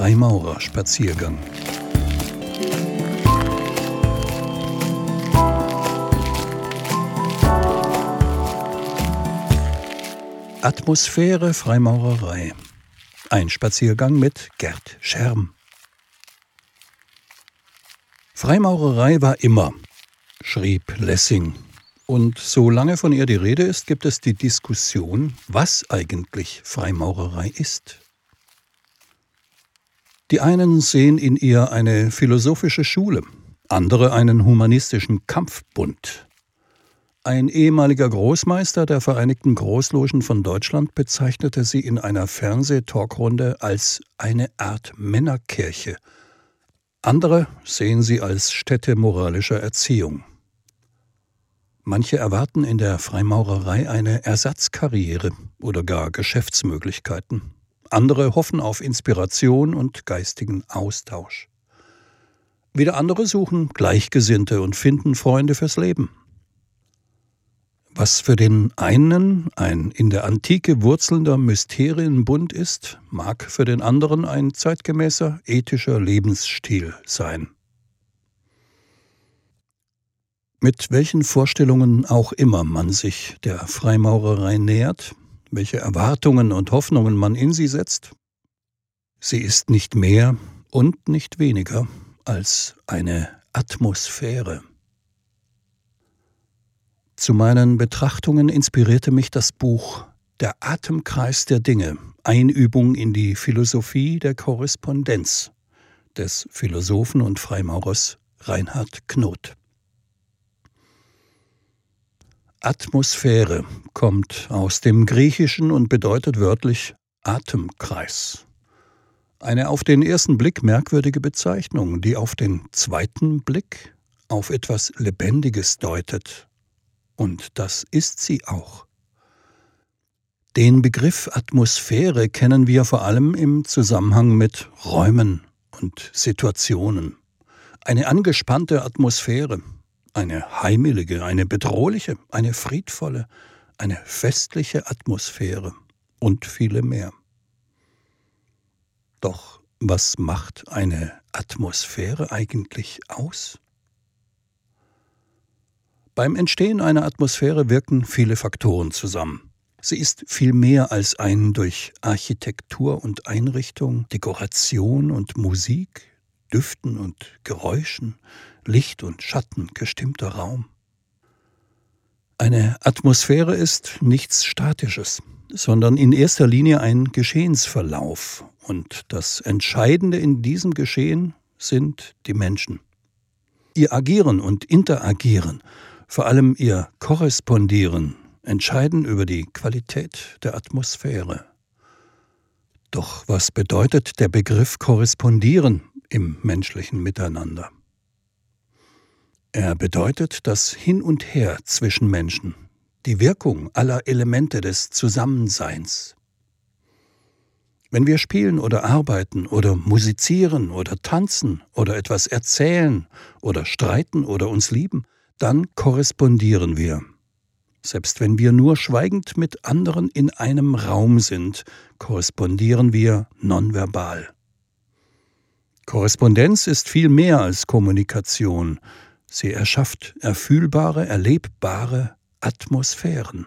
Freimaurerspaziergang. Atmosphäre Freimaurerei. Ein Spaziergang mit Gerd Scherm. Freimaurerei war immer, schrieb Lessing. Und solange von ihr die Rede ist, gibt es die Diskussion, was eigentlich Freimaurerei ist. Die einen sehen in ihr eine philosophische Schule, andere einen humanistischen Kampfbund. Ein ehemaliger Großmeister der Vereinigten Großlogen von Deutschland bezeichnete sie in einer Fernsehtalkrunde als eine Art Männerkirche. Andere sehen sie als Stätte moralischer Erziehung. Manche erwarten in der Freimaurerei eine Ersatzkarriere oder gar Geschäftsmöglichkeiten. Andere hoffen auf Inspiration und geistigen Austausch. Wieder andere suchen Gleichgesinnte und finden Freunde fürs Leben. Was für den einen ein in der Antike wurzelnder Mysterienbund ist, mag für den anderen ein zeitgemäßer ethischer Lebensstil sein. Mit welchen Vorstellungen auch immer man sich der Freimaurerei nähert, welche Erwartungen und Hoffnungen man in sie setzt, sie ist nicht mehr und nicht weniger als eine Atmosphäre. Zu meinen Betrachtungen inspirierte mich das Buch Der Atemkreis der Dinge, Einübung in die Philosophie der Korrespondenz des Philosophen und Freimaurers Reinhard Knot. Atmosphäre kommt aus dem Griechischen und bedeutet wörtlich Atemkreis. Eine auf den ersten Blick merkwürdige Bezeichnung, die auf den zweiten Blick auf etwas Lebendiges deutet und das ist sie auch. Den Begriff Atmosphäre kennen wir vor allem im Zusammenhang mit Räumen und Situationen. Eine angespannte Atmosphäre, eine heimelige, eine bedrohliche, eine friedvolle, eine festliche Atmosphäre und viele mehr. Doch was macht eine Atmosphäre eigentlich aus? Beim Entstehen einer Atmosphäre wirken viele Faktoren zusammen. Sie ist viel mehr als ein durch Architektur und Einrichtung, Dekoration und Musik, Düften und Geräuschen, Licht und Schatten gestimmter Raum. Eine Atmosphäre ist nichts Statisches, sondern in erster Linie ein Geschehensverlauf, und das Entscheidende in diesem Geschehen sind die Menschen. Ihr Agieren und Interagieren vor allem ihr Korrespondieren entscheiden über die Qualität der Atmosphäre. Doch was bedeutet der Begriff Korrespondieren im menschlichen Miteinander? Er bedeutet das Hin und Her zwischen Menschen, die Wirkung aller Elemente des Zusammenseins. Wenn wir spielen oder arbeiten oder musizieren oder tanzen oder etwas erzählen oder streiten oder uns lieben, dann korrespondieren wir. Selbst wenn wir nur schweigend mit anderen in einem Raum sind, korrespondieren wir nonverbal. Korrespondenz ist viel mehr als Kommunikation. Sie erschafft erfühlbare, erlebbare Atmosphären.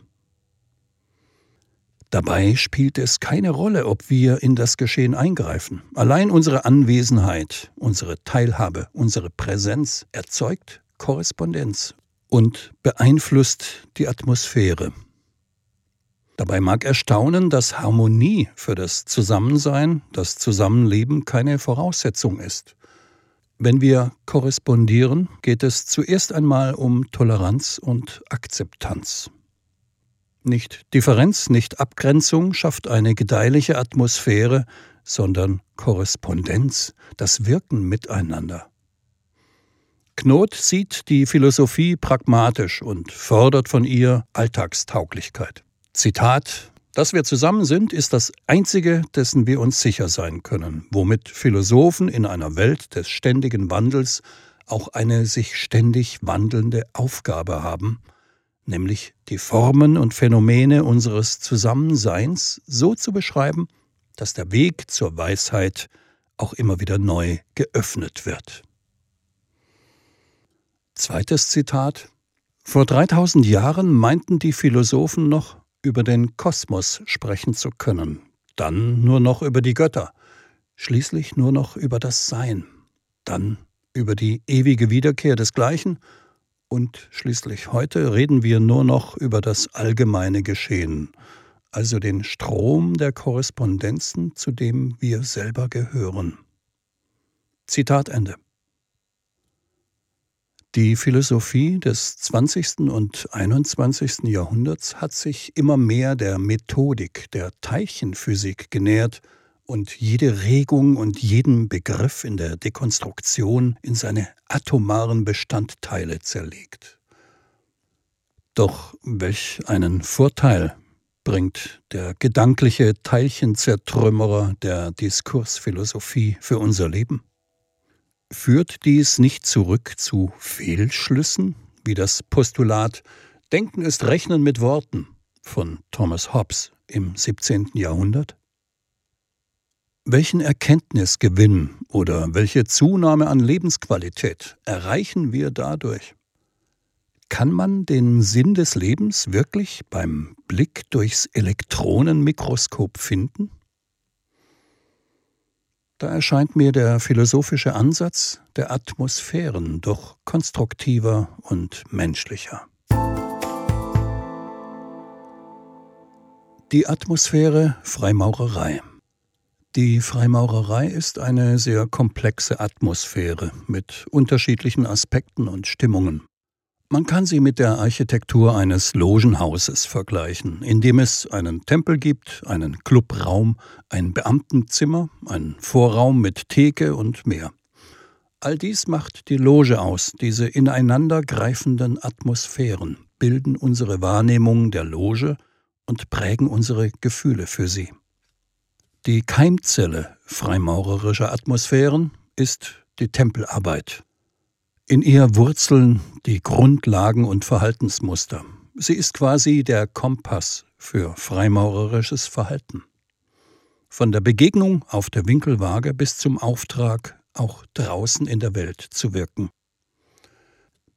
Dabei spielt es keine Rolle, ob wir in das Geschehen eingreifen. Allein unsere Anwesenheit, unsere Teilhabe, unsere Präsenz erzeugt Korrespondenz und beeinflusst die Atmosphäre. Dabei mag erstaunen, dass Harmonie für das Zusammensein, das Zusammenleben keine Voraussetzung ist. Wenn wir korrespondieren, geht es zuerst einmal um Toleranz und Akzeptanz. Nicht Differenz, nicht Abgrenzung schafft eine gedeihliche Atmosphäre, sondern Korrespondenz, das Wirken miteinander. Knot sieht die Philosophie pragmatisch und fordert von ihr Alltagstauglichkeit. Zitat Dass wir zusammen sind, ist das Einzige, dessen wir uns sicher sein können, womit Philosophen in einer Welt des ständigen Wandels auch eine sich ständig wandelnde Aufgabe haben, nämlich die Formen und Phänomene unseres Zusammenseins so zu beschreiben, dass der Weg zur Weisheit auch immer wieder neu geöffnet wird. Zweites Zitat. Vor 3000 Jahren meinten die Philosophen noch, über den Kosmos sprechen zu können, dann nur noch über die Götter, schließlich nur noch über das Sein, dann über die ewige Wiederkehr desgleichen und schließlich heute reden wir nur noch über das allgemeine Geschehen, also den Strom der Korrespondenzen, zu dem wir selber gehören. Zitat Ende. Die Philosophie des 20. und 21. Jahrhunderts hat sich immer mehr der Methodik der Teilchenphysik genähert und jede Regung und jeden Begriff in der Dekonstruktion in seine atomaren Bestandteile zerlegt. Doch welch einen Vorteil bringt der gedankliche Teilchenzertrümmerer der Diskursphilosophie für unser Leben? Führt dies nicht zurück zu Fehlschlüssen, wie das Postulat Denken ist Rechnen mit Worten von Thomas Hobbes im 17. Jahrhundert? Welchen Erkenntnisgewinn oder welche Zunahme an Lebensqualität erreichen wir dadurch? Kann man den Sinn des Lebens wirklich beim Blick durchs Elektronenmikroskop finden? Da erscheint mir der philosophische Ansatz der Atmosphären doch konstruktiver und menschlicher. Die Atmosphäre Freimaurerei. Die Freimaurerei ist eine sehr komplexe Atmosphäre mit unterschiedlichen Aspekten und Stimmungen. Man kann sie mit der Architektur eines Logenhauses vergleichen, in dem es einen Tempel gibt, einen Clubraum, ein Beamtenzimmer, einen Vorraum mit Theke und mehr. All dies macht die Loge aus, diese ineinandergreifenden Atmosphären bilden unsere Wahrnehmung der Loge und prägen unsere Gefühle für sie. Die Keimzelle freimaurerischer Atmosphären ist die Tempelarbeit. In ihr wurzeln die Grundlagen und Verhaltensmuster. Sie ist quasi der Kompass für freimaurerisches Verhalten. Von der Begegnung auf der Winkelwaage bis zum Auftrag, auch draußen in der Welt zu wirken.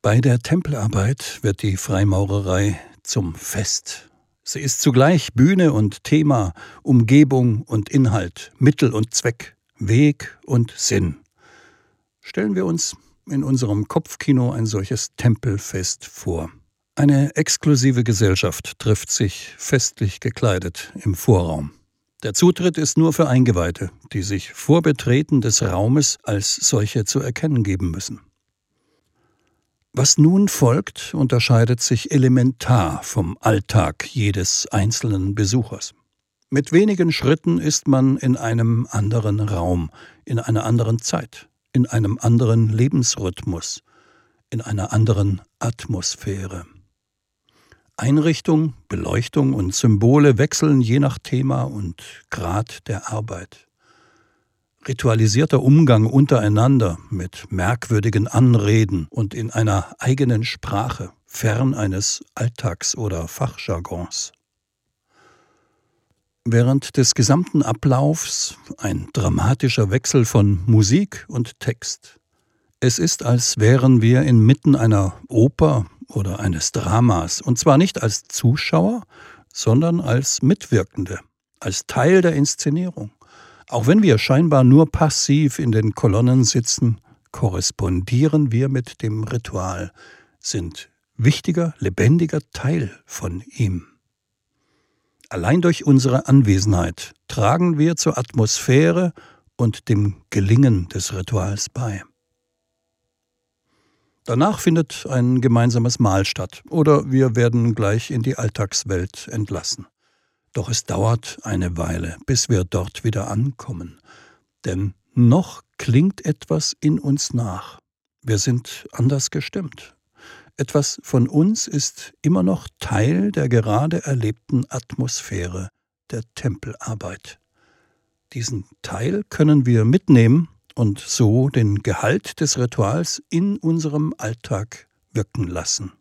Bei der Tempelarbeit wird die Freimaurerei zum Fest Sie ist zugleich Bühne und Thema, Umgebung und Inhalt, Mittel und Zweck, Weg und Sinn. Stellen wir uns in unserem Kopfkino ein solches Tempelfest vor. Eine exklusive Gesellschaft trifft sich festlich gekleidet im Vorraum. Der Zutritt ist nur für Eingeweihte, die sich vor Betreten des Raumes als solche zu erkennen geben müssen. Was nun folgt, unterscheidet sich elementar vom Alltag jedes einzelnen Besuchers. Mit wenigen Schritten ist man in einem anderen Raum, in einer anderen Zeit, in einem anderen Lebensrhythmus, in einer anderen Atmosphäre. Einrichtung, Beleuchtung und Symbole wechseln je nach Thema und Grad der Arbeit ritualisierter Umgang untereinander mit merkwürdigen Anreden und in einer eigenen Sprache, fern eines Alltags- oder Fachjargons. Während des gesamten Ablaufs ein dramatischer Wechsel von Musik und Text. Es ist, als wären wir inmitten einer Oper oder eines Dramas, und zwar nicht als Zuschauer, sondern als Mitwirkende, als Teil der Inszenierung. Auch wenn wir scheinbar nur passiv in den Kolonnen sitzen, korrespondieren wir mit dem Ritual, sind wichtiger, lebendiger Teil von ihm. Allein durch unsere Anwesenheit tragen wir zur Atmosphäre und dem Gelingen des Rituals bei. Danach findet ein gemeinsames Mahl statt oder wir werden gleich in die Alltagswelt entlassen. Doch es dauert eine Weile, bis wir dort wieder ankommen, denn noch klingt etwas in uns nach. Wir sind anders gestimmt. Etwas von uns ist immer noch Teil der gerade erlebten Atmosphäre der Tempelarbeit. Diesen Teil können wir mitnehmen und so den Gehalt des Rituals in unserem Alltag wirken lassen.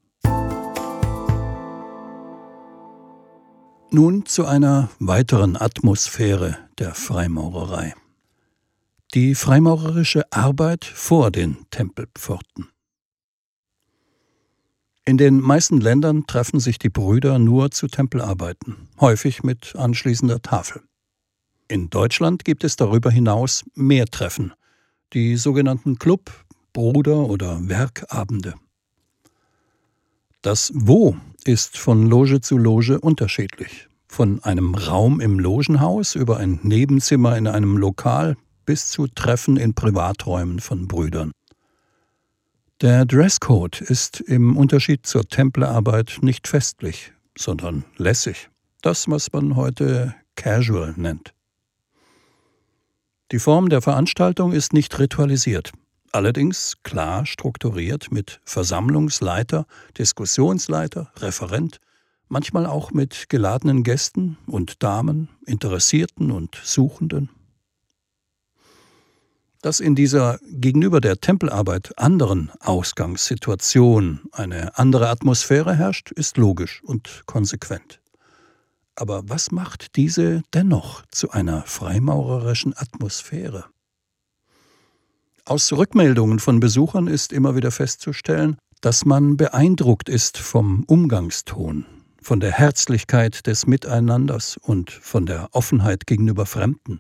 Nun zu einer weiteren Atmosphäre der Freimaurerei. Die freimaurerische Arbeit vor den Tempelpforten. In den meisten Ländern treffen sich die Brüder nur zu Tempelarbeiten, häufig mit anschließender Tafel. In Deutschland gibt es darüber hinaus mehr Treffen, die sogenannten Club-, Bruder- oder Werkabende. Das Wo ist von Loge zu Loge unterschiedlich. Von einem Raum im Logenhaus über ein Nebenzimmer in einem Lokal bis zu Treffen in Privaträumen von Brüdern. Der Dresscode ist im Unterschied zur Templerarbeit nicht festlich, sondern lässig. Das, was man heute casual nennt. Die Form der Veranstaltung ist nicht ritualisiert, allerdings klar strukturiert mit Versammlungsleiter, Diskussionsleiter, Referent, manchmal auch mit geladenen Gästen und Damen, Interessierten und Suchenden. Dass in dieser gegenüber der Tempelarbeit anderen Ausgangssituation eine andere Atmosphäre herrscht, ist logisch und konsequent. Aber was macht diese dennoch zu einer freimaurerischen Atmosphäre? Aus Rückmeldungen von Besuchern ist immer wieder festzustellen, dass man beeindruckt ist vom Umgangston, von der Herzlichkeit des Miteinanders und von der Offenheit gegenüber Fremden,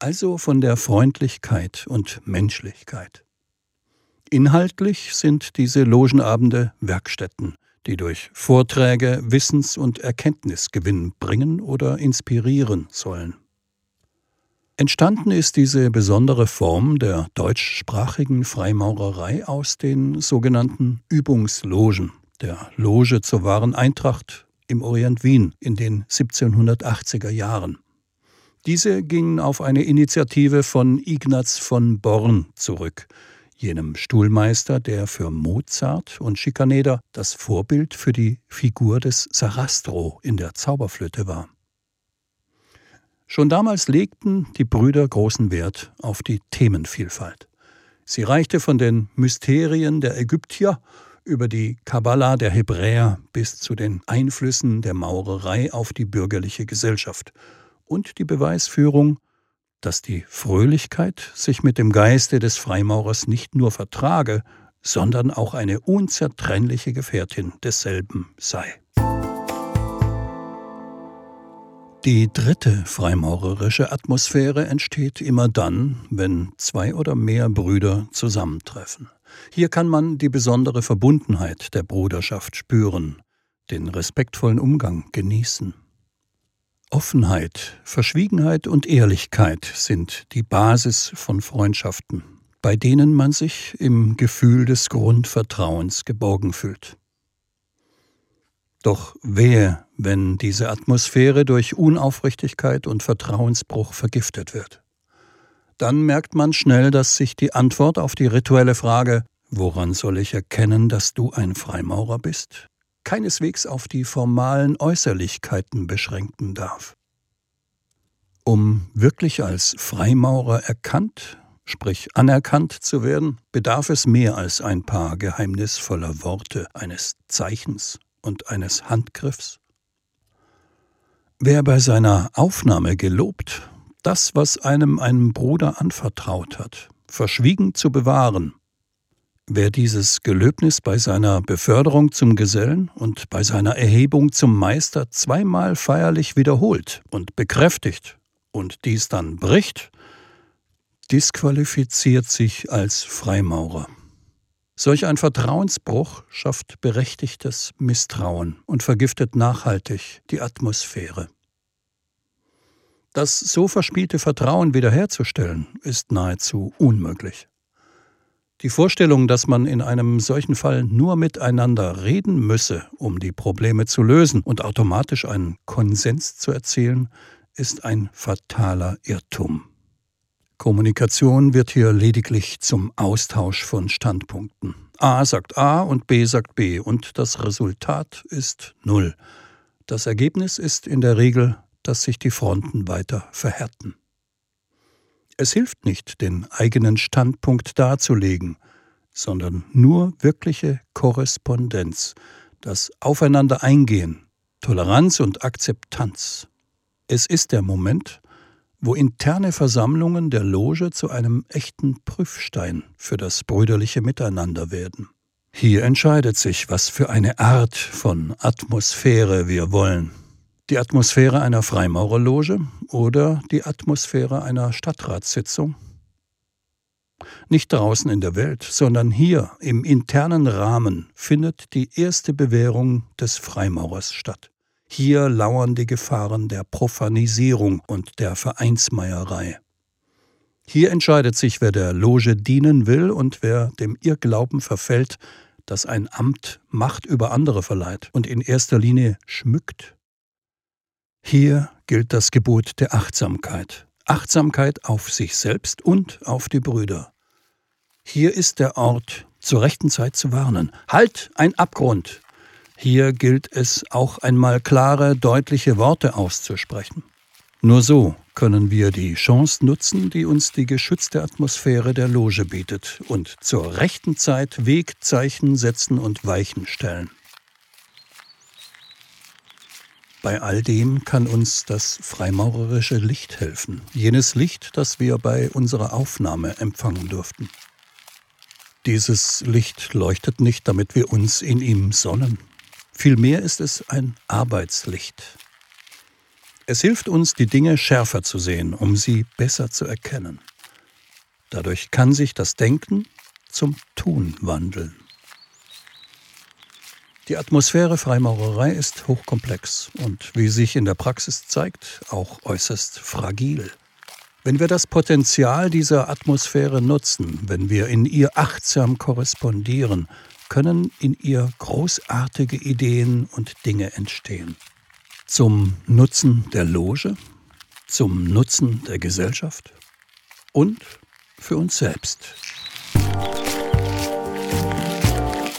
also von der Freundlichkeit und Menschlichkeit. Inhaltlich sind diese Logenabende Werkstätten, die durch Vorträge Wissens- und Erkenntnisgewinn bringen oder inspirieren sollen. Entstanden ist diese besondere Form der deutschsprachigen Freimaurerei aus den sogenannten Übungslogen, der Loge zur wahren Eintracht im Orient Wien in den 1780er Jahren. Diese gingen auf eine Initiative von Ignaz von Born zurück, jenem Stuhlmeister, der für Mozart und Schikaneder das Vorbild für die Figur des Sarastro in der Zauberflöte war. Schon damals legten die Brüder großen Wert auf die Themenvielfalt. Sie reichte von den Mysterien der Ägyptier über die Kabbala der Hebräer bis zu den Einflüssen der Maurerei auf die bürgerliche Gesellschaft – und die Beweisführung, dass die Fröhlichkeit sich mit dem Geiste des Freimaurers nicht nur vertrage, sondern auch eine unzertrennliche Gefährtin desselben sei. Die dritte freimaurerische Atmosphäre entsteht immer dann, wenn zwei oder mehr Brüder zusammentreffen. Hier kann man die besondere Verbundenheit der Bruderschaft spüren, den respektvollen Umgang genießen. Offenheit, Verschwiegenheit und Ehrlichkeit sind die Basis von Freundschaften, bei denen man sich im Gefühl des Grundvertrauens geborgen fühlt. Doch wehe, wenn diese Atmosphäre durch Unaufrichtigkeit und Vertrauensbruch vergiftet wird. Dann merkt man schnell, dass sich die Antwort auf die rituelle Frage Woran soll ich erkennen, dass du ein Freimaurer bist? Keineswegs auf die formalen Äußerlichkeiten beschränken darf. Um wirklich als Freimaurer erkannt, sprich anerkannt zu werden, bedarf es mehr als ein paar geheimnisvoller Worte, eines Zeichens und eines Handgriffs. Wer bei seiner Aufnahme gelobt, das, was einem ein Bruder anvertraut hat, verschwiegen zu bewahren, Wer dieses Gelöbnis bei seiner Beförderung zum Gesellen und bei seiner Erhebung zum Meister zweimal feierlich wiederholt und bekräftigt und dies dann bricht, disqualifiziert sich als Freimaurer. Solch ein Vertrauensbruch schafft berechtigtes Misstrauen und vergiftet nachhaltig die Atmosphäre. Das so verspielte Vertrauen wiederherzustellen, ist nahezu unmöglich. Die Vorstellung, dass man in einem solchen Fall nur miteinander reden müsse, um die Probleme zu lösen und automatisch einen Konsens zu erzielen, ist ein fataler Irrtum. Kommunikation wird hier lediglich zum Austausch von Standpunkten. A sagt A und B sagt B und das Resultat ist Null. Das Ergebnis ist in der Regel, dass sich die Fronten weiter verhärten. Es hilft nicht, den eigenen Standpunkt darzulegen, sondern nur wirkliche Korrespondenz, das Aufeinander eingehen, Toleranz und Akzeptanz. Es ist der Moment, wo interne Versammlungen der Loge zu einem echten Prüfstein für das brüderliche Miteinander werden. Hier entscheidet sich, was für eine Art von Atmosphäre wir wollen. Die Atmosphäre einer Freimaurerloge oder die Atmosphäre einer Stadtratssitzung? Nicht draußen in der Welt, sondern hier im internen Rahmen findet die erste Bewährung des Freimaurers statt. Hier lauern die Gefahren der Profanisierung und der Vereinsmeierei. Hier entscheidet sich, wer der Loge dienen will und wer dem Irrglauben verfällt, dass ein Amt Macht über andere verleiht und in erster Linie schmückt. Hier gilt das Gebot der Achtsamkeit. Achtsamkeit auf sich selbst und auf die Brüder. Hier ist der Ort, zur rechten Zeit zu warnen. Halt, ein Abgrund! Hier gilt es auch einmal klare, deutliche Worte auszusprechen. Nur so können wir die Chance nutzen, die uns die geschützte Atmosphäre der Loge bietet und zur rechten Zeit Wegzeichen setzen und Weichen stellen. Bei all dem kann uns das freimaurerische Licht helfen, jenes Licht, das wir bei unserer Aufnahme empfangen durften. Dieses Licht leuchtet nicht, damit wir uns in ihm sonnen, Vielmehr ist es ein Arbeitslicht. Es hilft uns, die Dinge schärfer zu sehen, um sie besser zu erkennen. Dadurch kann sich das Denken zum Tun wandeln. Die Atmosphäre Freimaurerei ist hochkomplex und, wie sich in der Praxis zeigt, auch äußerst fragil. Wenn wir das Potenzial dieser Atmosphäre nutzen, wenn wir in ihr achtsam korrespondieren, können in ihr großartige Ideen und Dinge entstehen. Zum Nutzen der Loge, zum Nutzen der Gesellschaft und für uns selbst.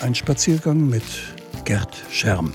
Ein Spaziergang mit Gerd Scherm.